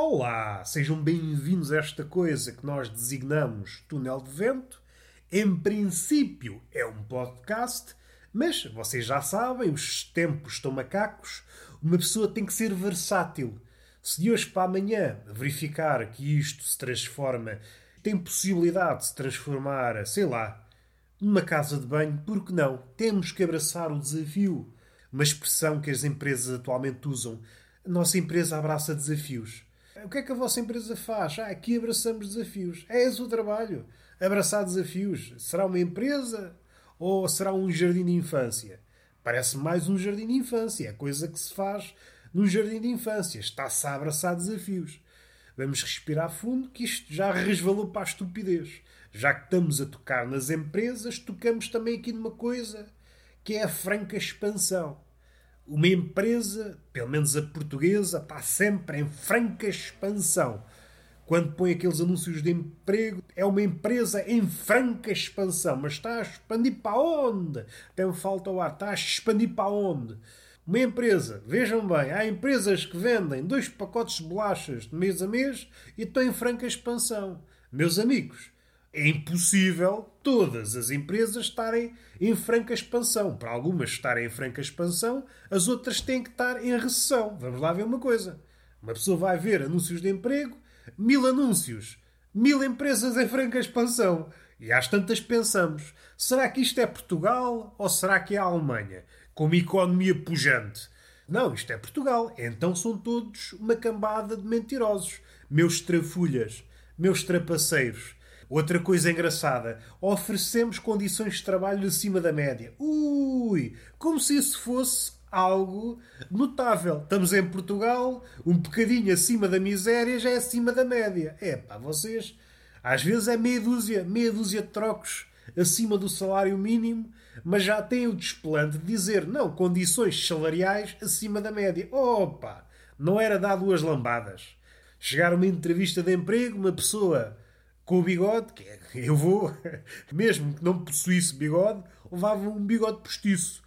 Olá, sejam bem-vindos a esta coisa que nós designamos túnel de vento. Em princípio é um podcast, mas vocês já sabem, os tempos estão macacos. Uma pessoa tem que ser versátil. Se de hoje para amanhã verificar que isto se transforma, tem possibilidade de se transformar, sei lá, numa casa de banho, por que não? Temos que abraçar o desafio. Uma expressão que as empresas atualmente usam. A nossa empresa abraça desafios. O que é que a vossa empresa faz? Ah, aqui abraçamos desafios. É esse o trabalho. Abraçar desafios. Será uma empresa ou será um jardim de infância? Parece mais um jardim de infância. É coisa que se faz num jardim de infância. Está-se a abraçar desafios. Vamos respirar fundo, que isto já resvalou para a estupidez. Já que estamos a tocar nas empresas, tocamos também aqui numa coisa que é a franca expansão. Uma empresa, pelo menos a portuguesa, está sempre em franca expansão. Quando põe aqueles anúncios de emprego, é uma empresa em franca expansão. Mas está a expandir para onde? Tem falta ao ar. Está a expandir para onde? Uma empresa, vejam bem, há empresas que vendem dois pacotes de bolachas de mês a mês e estão em franca expansão. Meus amigos, é impossível todas as empresas estarem em franca expansão. Para algumas estarem em franca expansão, as outras têm que estar em recessão. Vamos lá ver uma coisa. Uma pessoa vai ver anúncios de emprego, mil anúncios, mil empresas em franca expansão. E às tantas pensamos: será que isto é Portugal ou será que é a Alemanha? Com uma economia pujante. Não, isto é Portugal. Então são todos uma cambada de mentirosos. Meus trafulhas, meus trapaceiros. Outra coisa engraçada, oferecemos condições de trabalho acima da média. Ui, como se isso fosse algo notável. Estamos em Portugal, um bocadinho acima da miséria já é acima da média. É pá, vocês, às vezes é meia dúzia, meia dúzia de trocos acima do salário mínimo, mas já têm o desplante de dizer não, condições salariais acima da média. Opa, não era dar duas lambadas. Chegar uma entrevista de emprego, uma pessoa com o bigode, que é, eu vou, mesmo que não possuísse bigode, levava um bigode postiço.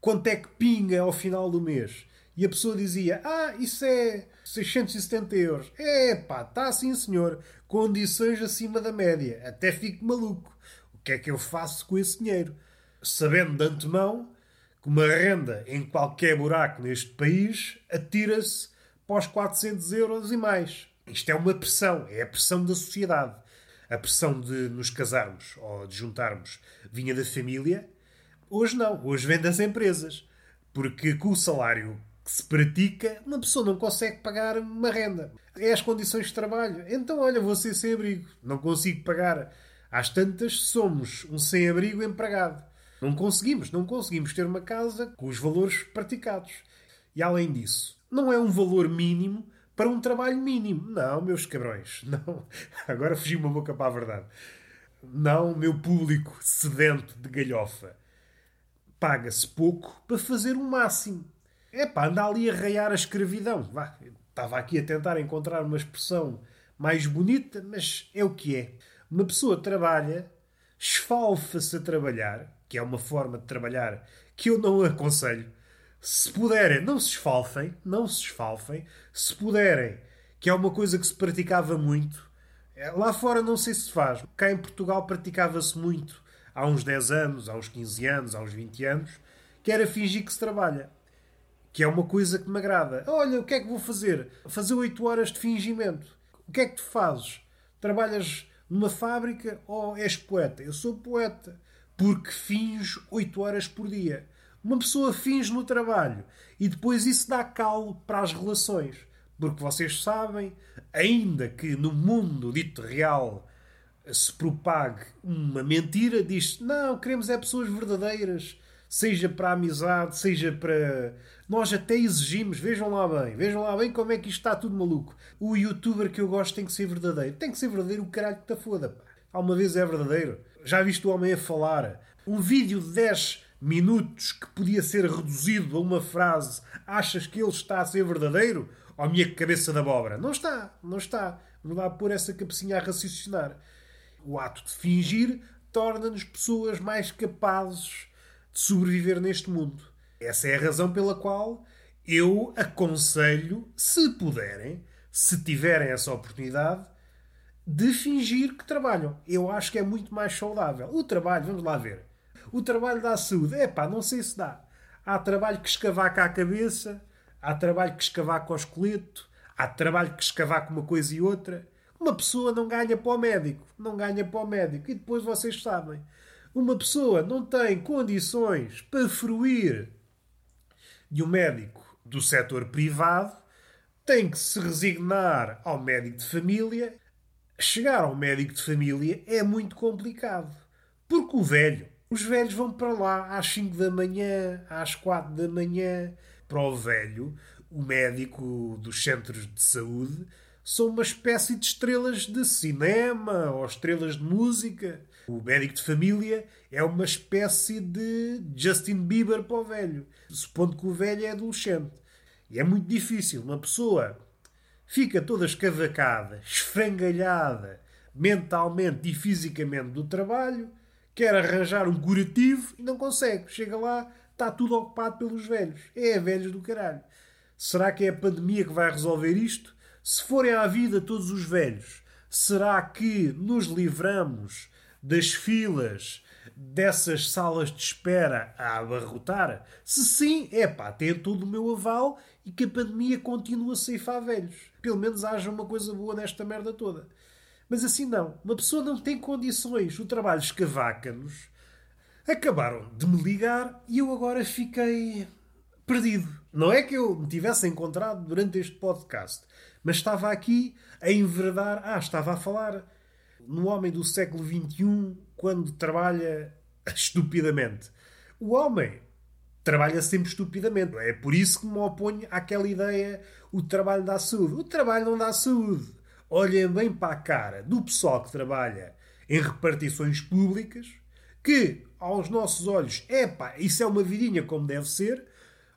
Quanto é que pinga ao final do mês? E a pessoa dizia: Ah, isso é 670 euros. É pá, está assim, senhor. Condições acima da média. Até fico maluco. O que é que eu faço com esse dinheiro? Sabendo de antemão que uma renda em qualquer buraco neste país atira-se para os 400 euros e mais. Isto é uma pressão, é a pressão da sociedade a pressão de nos casarmos ou de juntarmos vinha da família. Hoje não, hoje vem das empresas. Porque com o salário que se pratica, uma pessoa não consegue pagar uma renda. É as condições de trabalho. Então, olha, vou ser sem-abrigo. Não consigo pagar. Às tantas, somos um sem-abrigo empregado. Não conseguimos, não conseguimos ter uma casa com os valores praticados. E além disso, não é um valor mínimo para um trabalho mínimo. Não, meus cabrões, não. Agora fugi uma boca para a verdade. Não, meu público sedento de galhofa. Paga-se pouco para fazer o máximo. É pá, anda ali a raiar a escravidão. Vá, estava aqui a tentar encontrar uma expressão mais bonita, mas é o que é. Uma pessoa trabalha, esfalfa-se a trabalhar, que é uma forma de trabalhar que eu não aconselho se puderem, não se esfalfem, não se esfalfem. Se puderem, que é uma coisa que se praticava muito. É, lá fora não sei se faz. Cá em Portugal praticava-se muito há uns 10 anos, há uns 15 anos, há uns 20 anos, que era fingir que se trabalha. Que é uma coisa que me agrada. Olha, o que é que vou fazer? Fazer 8 horas de fingimento. O que é que tu fazes? Trabalhas numa fábrica ou és poeta? Eu sou poeta. Porque finjo 8 horas por dia. Uma pessoa finge no trabalho e depois isso dá calo para as relações. Porque vocês sabem, ainda que no mundo dito real se propague uma mentira, diz não, queremos é pessoas verdadeiras, seja para amizade, seja para. Nós até exigimos, vejam lá bem, vejam lá bem como é que isto está tudo maluco. O youtuber que eu gosto tem que ser verdadeiro. Tem que ser verdadeiro o caralho que te foda. Alguma vez é verdadeiro. Já viste o homem a falar? Um vídeo de 10 minutos que podia ser reduzido a uma frase, achas que ele está a ser verdadeiro? Ou a minha cabeça de abóbora? Não está, não está. Não dá por essa cabecinha a raciocinar. O ato de fingir torna-nos pessoas mais capazes de sobreviver neste mundo. Essa é a razão pela qual eu aconselho, se puderem, se tiverem essa oportunidade, de fingir que trabalham. Eu acho que é muito mais saudável. O trabalho, vamos lá ver. O trabalho dá saúde. É pá, não sei se dá. Há trabalho que escavaca a cabeça, há trabalho que escavaca o esqueleto, há trabalho que escavaca uma coisa e outra. Uma pessoa não ganha para o médico, não ganha para o médico. E depois vocês sabem, uma pessoa não tem condições para fruir de um médico do setor privado, tem que se resignar ao médico de família. Chegar ao médico de família é muito complicado. Porque o velho, os velhos vão para lá às 5 da manhã, às 4 da manhã. Para o velho, o médico dos centros de saúde são uma espécie de estrelas de cinema ou estrelas de música. O médico de família é uma espécie de Justin Bieber para o velho, supondo que o velho é adolescente. E é muito difícil. Uma pessoa fica toda escavacada, esfrangalhada, mentalmente e fisicamente do trabalho, quer arranjar um curativo e não consegue. Chega lá, está tudo ocupado pelos velhos. É velhos do caralho. Será que é a pandemia que vai resolver isto? Se forem à vida todos os velhos, será que nos livramos das filas dessas salas de espera a abarrotar? Se sim, é pá, tem todo o meu aval e que a pandemia continue a ceifar velhos. Pelo menos haja uma coisa boa nesta merda toda. Mas assim não. Uma pessoa não tem condições. O trabalho escavaca-nos. Acabaram de me ligar e eu agora fiquei perdido. Não é que eu me tivesse encontrado durante este podcast, mas estava aqui a enverdar. Ah, estava a falar no homem do século XXI quando trabalha estupidamente. O homem trabalha sempre estupidamente. É por isso que me oponho àquela ideia o trabalho dá saúde. O trabalho não dá saúde. Olhem bem para a cara do pessoal que trabalha em repartições públicas, que aos nossos olhos, epá, isso é uma vidinha como deve ser,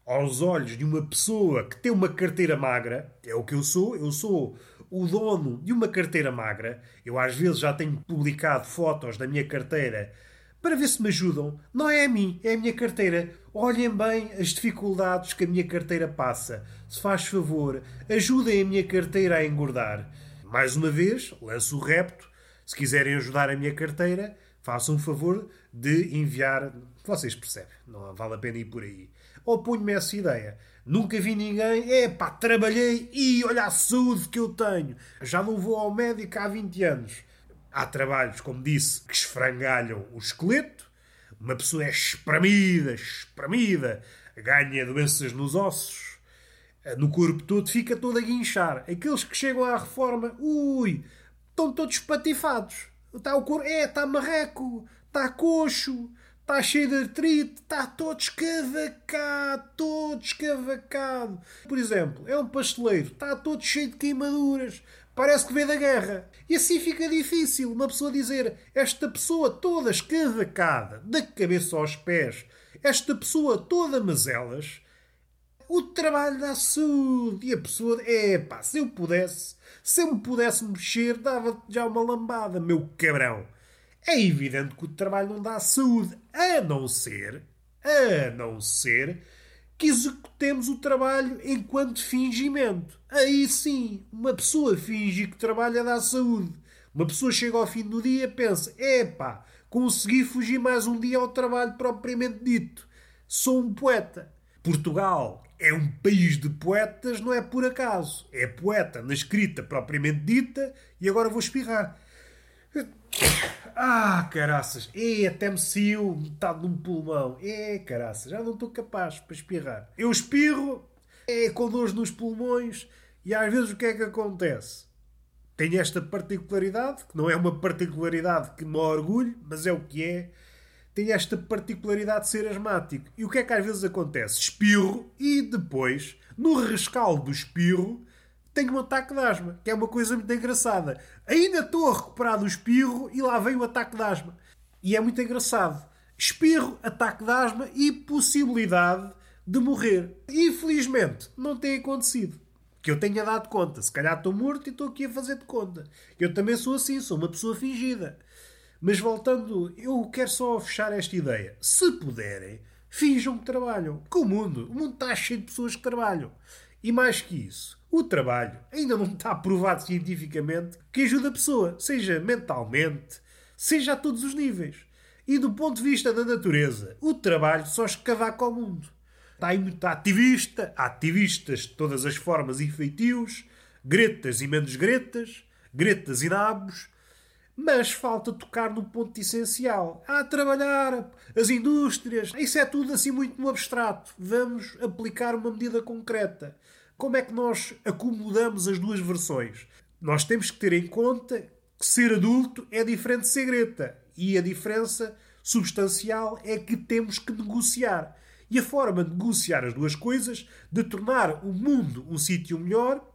aos olhos de uma pessoa que tem uma carteira magra, é o que eu sou, eu sou o dono de uma carteira magra. Eu às vezes já tenho publicado fotos da minha carteira para ver se me ajudam. Não é a mim, é a minha carteira. Olhem bem as dificuldades que a minha carteira passa. Se faz favor, ajudem a minha carteira a engordar. Mais uma vez, lanço o repto. Se quiserem ajudar a minha carteira, façam o favor de enviar. Vocês percebem, não vale a pena ir por aí. Oponho-me a essa ideia. Nunca vi ninguém, é pá, trabalhei e olha a saúde que eu tenho. Já não vou ao médico há 20 anos. Há trabalhos, como disse, que esfrangalham o esqueleto. Uma pessoa é espremida, espremida, ganha doenças nos ossos, no corpo todo, fica todo a guinchar. Aqueles que chegam à reforma, ui, estão todos patifados. Está o corpo, é, está marreco, está coxo, Está cheio de artrite, está todo escavacado, todo escavacado. Por exemplo, é um pasteleiro, está todo cheio de queimaduras, parece que veio da guerra. E assim fica difícil uma pessoa dizer esta pessoa toda escavacada, da cabeça aos pés, esta pessoa toda mazelas, o trabalho dá saúde. E a pessoa, é pá, se eu pudesse, se eu me pudesse mexer, dava já uma lambada, meu cabrão. É evidente que o trabalho não dá saúde, a não ser, a não ser que executemos o trabalho enquanto fingimento. Aí sim, uma pessoa finge que trabalha dá saúde. Uma pessoa chega ao fim do dia e pensa: epá, consegui fugir mais um dia ao trabalho propriamente dito. Sou um poeta. Portugal é um país de poetas, não é por acaso. É poeta na escrita propriamente dita e agora vou espirrar. Ah, caraças. E até me saiu metade de um pulmão. É, caraças. Já não estou capaz para espirrar. Eu espirro, é com dores nos pulmões e às vezes o que é que acontece? Tenho esta particularidade, que não é uma particularidade que me orgulho, mas é o que é. Tenho esta particularidade de ser asmático. E o que é que às vezes acontece? Espirro e depois, no rescaldo do espirro, tenho um ataque de asma, que é uma coisa muito engraçada. Ainda estou a recuperar do espirro e lá vem o ataque de asma. E é muito engraçado. Espirro, ataque de asma e possibilidade de morrer. Infelizmente, não tem acontecido. Que eu tenha dado conta. Se calhar estou morto e estou aqui a fazer de conta. Eu também sou assim, sou uma pessoa fingida. Mas voltando, eu quero só fechar esta ideia. Se puderem, finjam que trabalham. Que o mundo, o mundo está cheio de pessoas que trabalham. E mais que isso, o trabalho ainda não está provado cientificamente que ajuda a pessoa, seja mentalmente, seja a todos os níveis. E do ponto de vista da natureza, o trabalho só escavaca ao mundo. Está aí muito ativista, ativistas de todas as formas e feitios, gretas e menos gretas, gretas e nabos, mas falta tocar no ponto essencial. Há a trabalhar, as indústrias, isso é tudo assim muito no abstrato. Vamos aplicar uma medida concreta. Como é que nós acomodamos as duas versões? Nós temos que ter em conta que ser adulto é diferente de ser greta. E a diferença substancial é que temos que negociar. E a forma de negociar as duas coisas, de tornar o mundo um sítio melhor,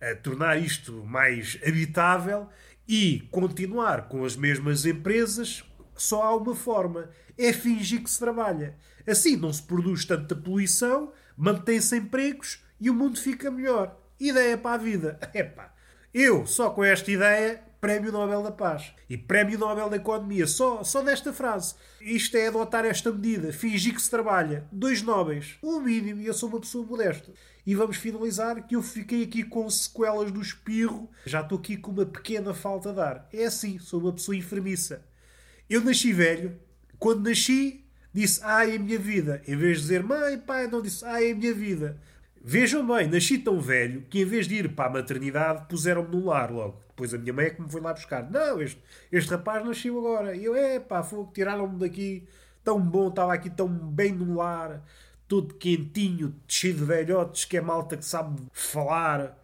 a tornar isto mais habitável e continuar com as mesmas empresas, só há uma forma: é fingir que se trabalha. Assim não se produz tanta poluição, mantém-se empregos e o mundo fica melhor. Ideia para a vida. Epá, eu só com esta ideia Prémio Nobel da Paz e Prémio Nobel da Economia, só, só desta frase. Isto é adotar esta medida, fingir que se trabalha. Dois nobres, o mínimo, e eu sou uma pessoa modesta. E vamos finalizar que eu fiquei aqui com sequelas do espirro, já estou aqui com uma pequena falta de ar. É assim, sou uma pessoa enfermiça. Eu nasci velho, quando nasci, disse ai a minha vida. Em vez de dizer mãe, pai, não disse ai a minha vida. Vejam bem, nasci tão velho que em vez de ir para a maternidade puseram-me no lar logo. Depois a minha mãe é que me foi lá buscar. Não, este, este rapaz nasceu agora. E eu, é pá, tiraram-me daqui. Tão bom, estava aqui tão bem no lar. Todo quentinho, cheio de velhotes, que é malta que sabe falar.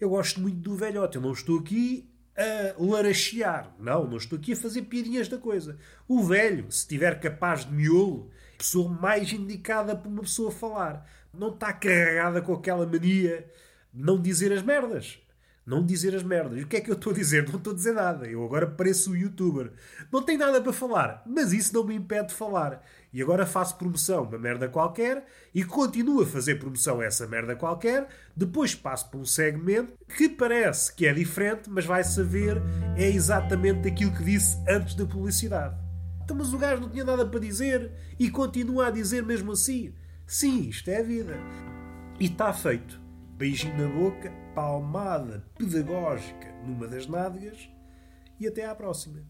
Eu gosto muito do velhote. Eu não estou aqui a larachear. Não, não estou aqui a fazer piadinhas da coisa. O velho, se estiver capaz de miolo, pessoa mais indicada para uma pessoa falar. Não está carregada com aquela mania de não dizer as merdas. Não dizer as merdas. E o que é que eu estou a dizer? Não estou a dizer nada. Eu agora pareço um youtuber. Não tenho nada para falar, mas isso não me impede de falar. E agora faço promoção uma merda qualquer e continuo a fazer promoção a essa merda qualquer. Depois passo para um segmento que parece que é diferente, mas vai saber é exatamente aquilo que disse antes da publicidade. Então, mas o gajo não tinha nada para dizer e continua a dizer mesmo assim. Sim, isto é a vida. E está feito. Beijinho na boca palmada pedagógica numa das nádegas e até à próxima.